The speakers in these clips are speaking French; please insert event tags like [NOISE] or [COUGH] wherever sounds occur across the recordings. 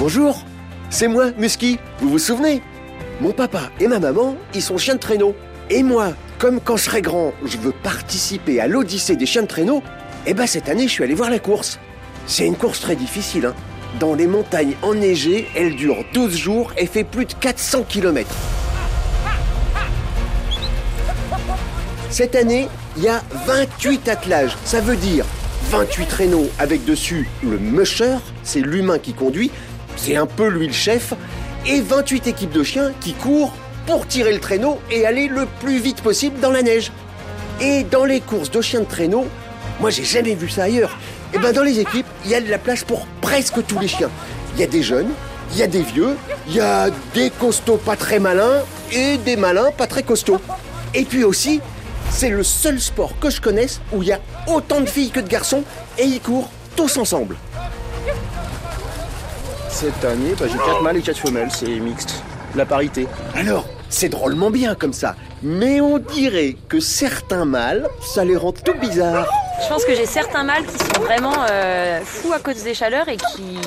Bonjour, c'est moi, Musky, vous vous souvenez? Mon papa et ma maman, ils sont chiens de traîneau. Et moi, comme quand je serai grand, je veux participer à l'Odyssée des chiens de traîneau, eh ben cette année, je suis allé voir la course. C'est une course très difficile, hein. Dans les montagnes enneigées, elle dure 12 jours et fait plus de 400 km. Cette année, il y a 28 attelages. Ça veut dire 28 traîneaux avec dessus le musher, c'est l'humain qui conduit, c'est un peu lui le chef, et 28 équipes de chiens qui courent pour tirer le traîneau et aller le plus vite possible dans la neige. Et dans les courses de chiens de traîneau, moi j'ai jamais vu ça ailleurs. Et ben dans les équipes, il y a de la place pour presque tous les chiens. Il y a des jeunes, il y a des vieux, il y a des costauds pas très malins et des malins pas très costauds. Et puis aussi, c'est le seul sport que je connaisse où il y a autant de filles que de garçons et ils courent tous ensemble. Cette année, bah, j'ai 4 mâles et 4 femelles, c'est mixte. La parité. Alors, c'est drôlement bien comme ça. Mais on dirait que certains mâles, ça les rend tout bizarres. Je pense que j'ai certains mâles qui sont vraiment euh, fous à cause des chaleurs et qui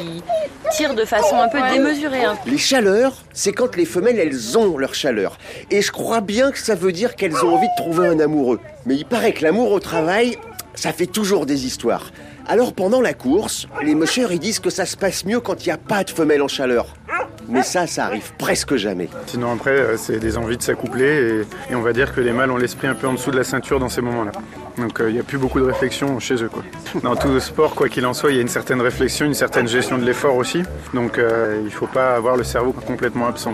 tirent de façon un peu démesurée. hein. Les chaleurs, c'est quand les femelles, elles ont leur chaleur. Et je crois bien que ça veut dire qu'elles ont envie de trouver un amoureux. Mais il paraît que l'amour au travail, ça fait toujours des histoires. Alors pendant la course, les mushers, ils disent que ça se passe mieux quand il n'y a pas de femelle en chaleur. Mais ça, ça arrive presque jamais. Sinon après, euh, c'est des envies de s'accoupler et, on va dire que les mâles ont l'esprit un peu en dessous de la ceinture dans ces moments-là. Donc euh, il n'y a plus beaucoup de réflexion chez eux. Dans tout sport, quoi qu'il en soit, il y a une certaine réflexion, une certaine gestion de l'effort aussi. Donc euh, il ne faut pas avoir le cerveau complètement absent.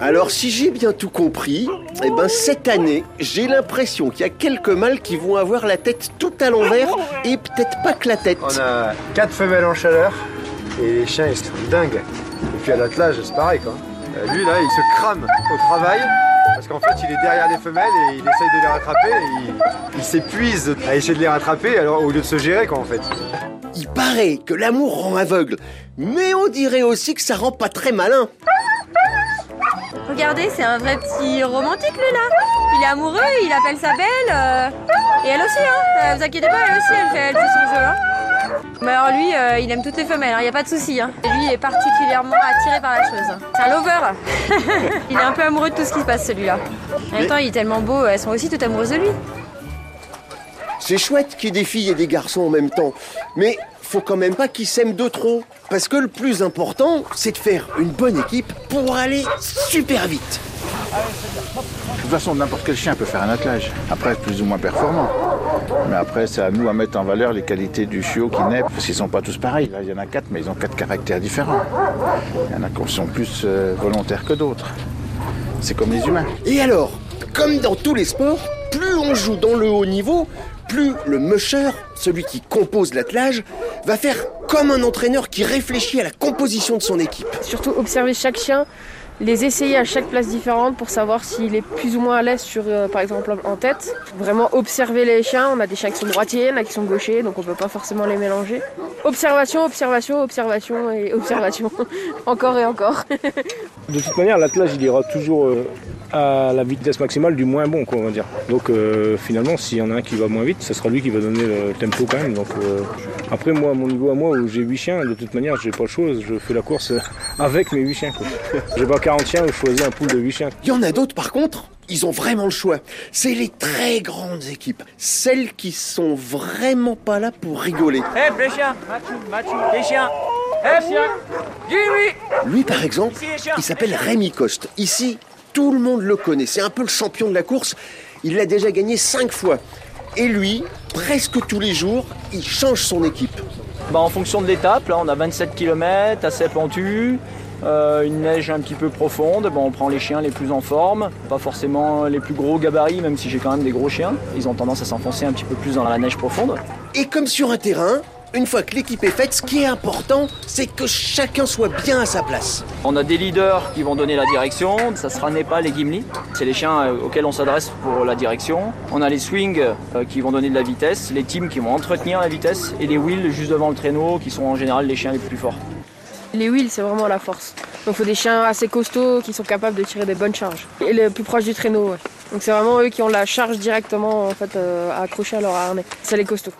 Alors si j'ai bien tout compris, eh ben cette année, j'ai l'impression qu'il y a quelques mâles qui vont avoir la tête tout à l'envers et peut-être pas que la tête. On a 4 femelles en chaleur et les chiens ils sont dingues. Et puis à l'attelage c'est pareil quoi. Euh, Lui là il se crame au travail parce qu'en fait il est derrière les femelles et il essaye de les rattraper et il, il s'épuise à essayer de les rattraper alors au lieu de se gérer quoi en fait. Il paraît que l'amour rend aveugle, mais on dirait aussi que ça rend pas très malin. Regardez, c'est un vrai petit romantique lui là. Il est amoureux, il appelle sa belle. euh, et elle aussi, hein. Euh, vous inquiétez pas, elle aussi, elle fait, elle fait son jeu. Hein. Mais alors lui, euh, il aime toutes les femelles, il n'y a pas de souci. Hein. Et Lui il est particulièrement attiré par la chose. C'est un lover. [LAUGHS] il est un peu amoureux de tout ce qui se passe celui-là. En même temps, il est tellement beau, elles sont aussi toutes amoureuses de lui. C'est chouette qu'il y ait des filles et des garçons en même temps, mais faut quand même pas qu'ils s'aiment de trop. Parce que le plus important, c'est de faire une bonne équipe pour aller super vite. De toute façon, n'importe quel chien peut faire un attelage. Après, plus ou moins performant. Mais après, c'est à nous à mettre en valeur les qualités du chiot qui naît, parce qu'ils sont pas tous pareils. Là, il y en a quatre, mais ils ont quatre caractères différents. Il y en a qui sont plus euh, volontaires que d'autres. C'est comme les humains. Et alors, comme dans tous les sports, plus on joue dans le haut niveau, plus le musher, celui qui compose l'attelage, va faire comme un entraîneur qui réfléchit à la composition de son équipe. Surtout observer chaque chien, les essayer à chaque place différente pour savoir s'il est plus ou moins à l'aise sur, euh, par exemple, en tête. Vraiment observer les chiens. On a des chiens qui sont droitiers, il y en a qui sont gauchers, donc on peut pas forcément les mélanger. Observation, observation, observation et observation. [LAUGHS] encore et encore. [LAUGHS] De toute manière, l'attelage, il ira toujours euh, à la vitesse maximale du moins bon, quoi, on va dire. Donc euh, finalement, s'il y en a un qui va moins vite, ce sera lui qui va donner le tempo quand même. Donc euh, après, moi, à mon niveau à moi, où j'ai 8 chiens, de toute manière, j'ai pas le choix, je fais la course [LAUGHS] avec mes 8 chiens. quoi. J'ai pas 40 chiens, je choisis un pool de 8 chiens. Il y en a d'autres par contre, ils ont vraiment le choix. C'est les très grandes équipes, celles qui sont vraiment pas là pour rigoler. Hé, les chiens Mathieu, Mathieu, les chiens Hé, chien Dis-oui Lui par exemple, il s'appelle Rémi Coste. Ici, tout le monde le connaît, c'est un peu le champion de la course. Il l'a déjà gagné 5 fois. Et lui, presque tous les jours, il change son équipe. Bah, en fonction de l'étape, là on a 27 km, assez pentu, euh, une neige un petit peu profonde, Bon, on prend les chiens les plus en forme, pas forcément les plus gros gabarits, même si j'ai quand même des gros chiens. Ils ont tendance à s'enfoncer un petit peu plus dans la neige profonde. Et comme sur un terrain, une fois que l'équipe est faite, ce qui est important, c'est que chacun soit bien à sa place. On a des leaders qui vont donner la direction, ça sera Népal et Gimli. C'est les chiens euh, auxquels on s'adresse pour la direction. On a les swings euh, qui vont donner de la vitesse, les teams qui vont entretenir la vitesse et les wheels juste devant le traîneau qui sont en général les chiens les plus forts. Les wheels, c'est vraiment la force. Donc il faut des chiens assez costauds qui sont capables de tirer des bonnes charges. Et le plus proche du traîneau, ouais. Donc c'est vraiment eux qui ont la charge directement en fait, euh, à accrocher à leur harnais. C'est les costauds.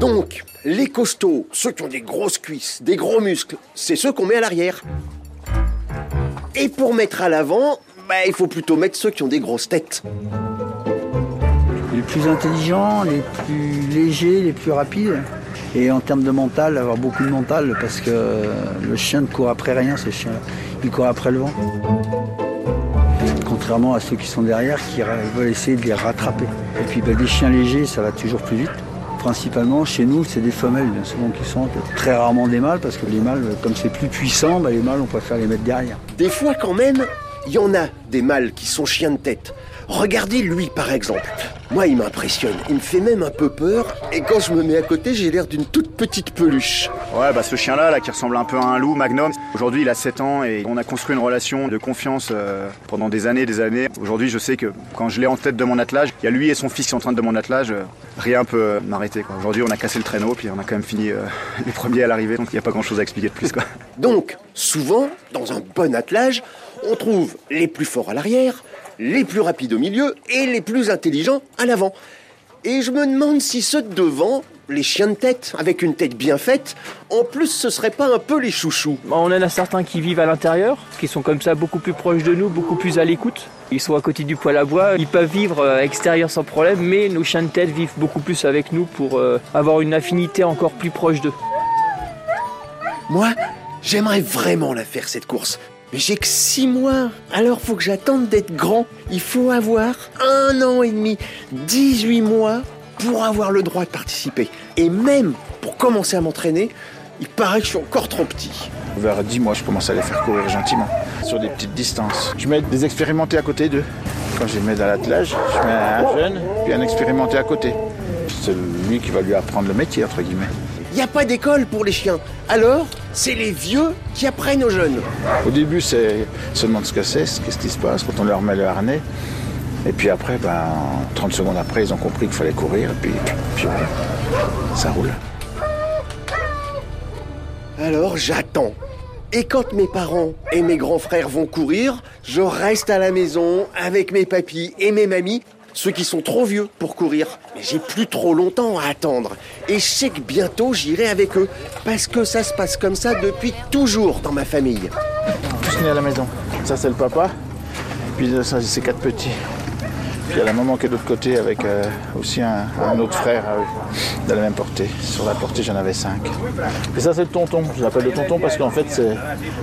Donc, les costauds, ceux qui ont des grosses cuisses, des gros muscles, c'est ceux qu'on met à l'arrière. Et pour mettre à l'avant, bah, il faut plutôt mettre ceux qui ont des grosses têtes. Les plus intelligents, les plus légers, les plus rapides. Et en termes de mental, avoir beaucoup de mental parce que le chien ne court après rien, ce chien Il court après le vent. Contrairement à ceux qui sont derrière qui veulent essayer de les rattraper. Et puis ben, des chiens légers, ça va toujours plus vite. Principalement, chez nous, c'est des femelles, bien souvent qui sont très rarement des mâles, parce que les mâles, comme c'est plus puissant, ben, les mâles, on préfère les mettre derrière. Des fois, quand même, il y en a des mâles qui sont chiens de tête. Regardez lui par exemple. Moi il m'impressionne, il me fait même un peu peur et quand je me mets à côté j'ai l'air d'une toute petite peluche. Ouais bah ce chien là, qui ressemble un peu à un loup, Magnum, aujourd'hui il a 7 ans et on a construit une relation de confiance euh, pendant des années des années. Aujourd'hui je sais que quand je l'ai en tête de mon attelage, il y a lui et son fils qui sont en train de mon attelage, euh, rien peut euh, m'arrêter Aujourd'hui on a cassé le traîneau puis on a quand même fini [LAUGHS] les premiers à l'arrivée donc il n'y a pas grand chose à expliquer de plus quoi. [LAUGHS] Donc souvent dans un bon attelage, on trouve les plus forts à l'arrière, les plus rapides au milieu et les plus intelligents à l'avant. Et je me demande si ceux de devant, les chiens de tête, avec une tête bien faite, en plus ce serait pas un peu les chouchous. On en a certains qui vivent à l'intérieur, qui sont comme ça beaucoup plus proches de nous, beaucoup plus à l'écoute. Ils sont à côté du poêle à bois, ils peuvent vivre à l'extérieur sans problème, mais nos chiens de tête vivent beaucoup plus avec nous pour euh, avoir une affinité encore plus proche d'eux. Moi, j'aimerais vraiment la faire cette course. Mais j'ai que 6 mois, alors faut que j'attende d'être grand. Il faut avoir un an et demi, 18 mois pour avoir le droit de participer. Et même pour commencer à m'entraîner, il paraît que je suis encore trop petit. Vers 10 mois, je commence à les faire courir gentiment, sur des petites distances. Je mets des expérimentés à côté d'eux. Quand je les mets dans l'attelage, je mets un jeune, puis un expérimenté à côté. C'est lui qui va lui apprendre le métier, entre guillemets. Il n'y a pas d'école pour les chiens. Alors, c'est les vieux qui apprennent aux jeunes. Au début, c'est se demande ce que c'est, qu'est-ce qui se passe quand on leur met le harnais. Et puis après, ben, 30 secondes après, ils ont compris qu'il fallait courir. Et puis, puis ça roule. Alors j'attends. Et quand mes parents et mes grands frères vont courir, je reste à la maison avec mes papis et mes mamies ceux qui sont trop vieux pour courir. Mais j'ai plus trop longtemps à attendre. Et je sais que bientôt j'irai avec eux. Parce que ça se passe comme ça depuis toujours dans ma famille. Tous nés à la maison. Ça c'est le papa. Puis ça c'est quatre petits. Puis il y a la maman qui est de l'autre côté avec euh, aussi un, autre frère de la même portée. Sur la portée, j'en avais cinq. Et ça, c'est le tonton. Je l'appelle le tonton parce qu'en fait, c'est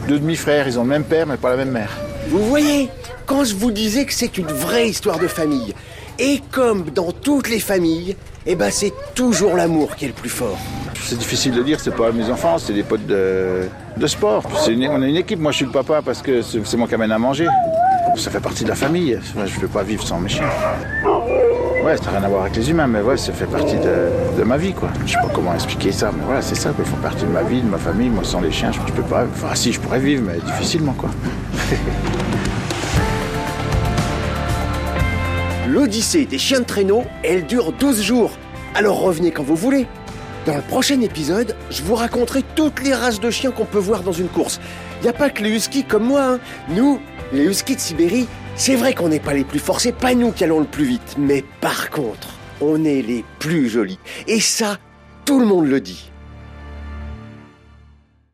deux demi-frères. Ils ont le même père, mais pas la même mère. Vous voyez, quand je vous disais que c'est une vraie histoire de famille, et comme dans toutes les familles, eh ben c'est toujours l'amour qui est le plus fort. C'est difficile de dire, c'est pas mes enfants, c'est des potes de, sport. on a une équipe, moi je suis le papa parce que c'est moi qui amène à manger. Ça fait partie de la famille, je ne peux pas vivre sans mes chiens. Ouais, ça n'a rien à voir avec les humains, mais ouais, ça fait partie de, ma vie, quoi. Je sais pas comment expliquer ça, mais voilà, c'est ça, Ils font partie de ma vie, de ma famille. Moi, sans les chiens, je, je peux pas. Enfin, si, je pourrais vivre, mais difficilement, quoi. [LAUGHS] L'Odyssée des chiens de traîneau, elle dure 12 jours. Alors revenez quand vous voulez. Dans le prochain épisode, je vous raconterai toutes les races de chiens qu'on peut voir dans une course. Il n'y a pas que les huskies comme moi. Hein. Nous, les huskies de Sibérie, c'est vrai qu'on n'est pas les plus forts, c'est pas nous qui allons le plus vite. Mais par contre, on est les plus jolis. Et ça, tout le monde le dit.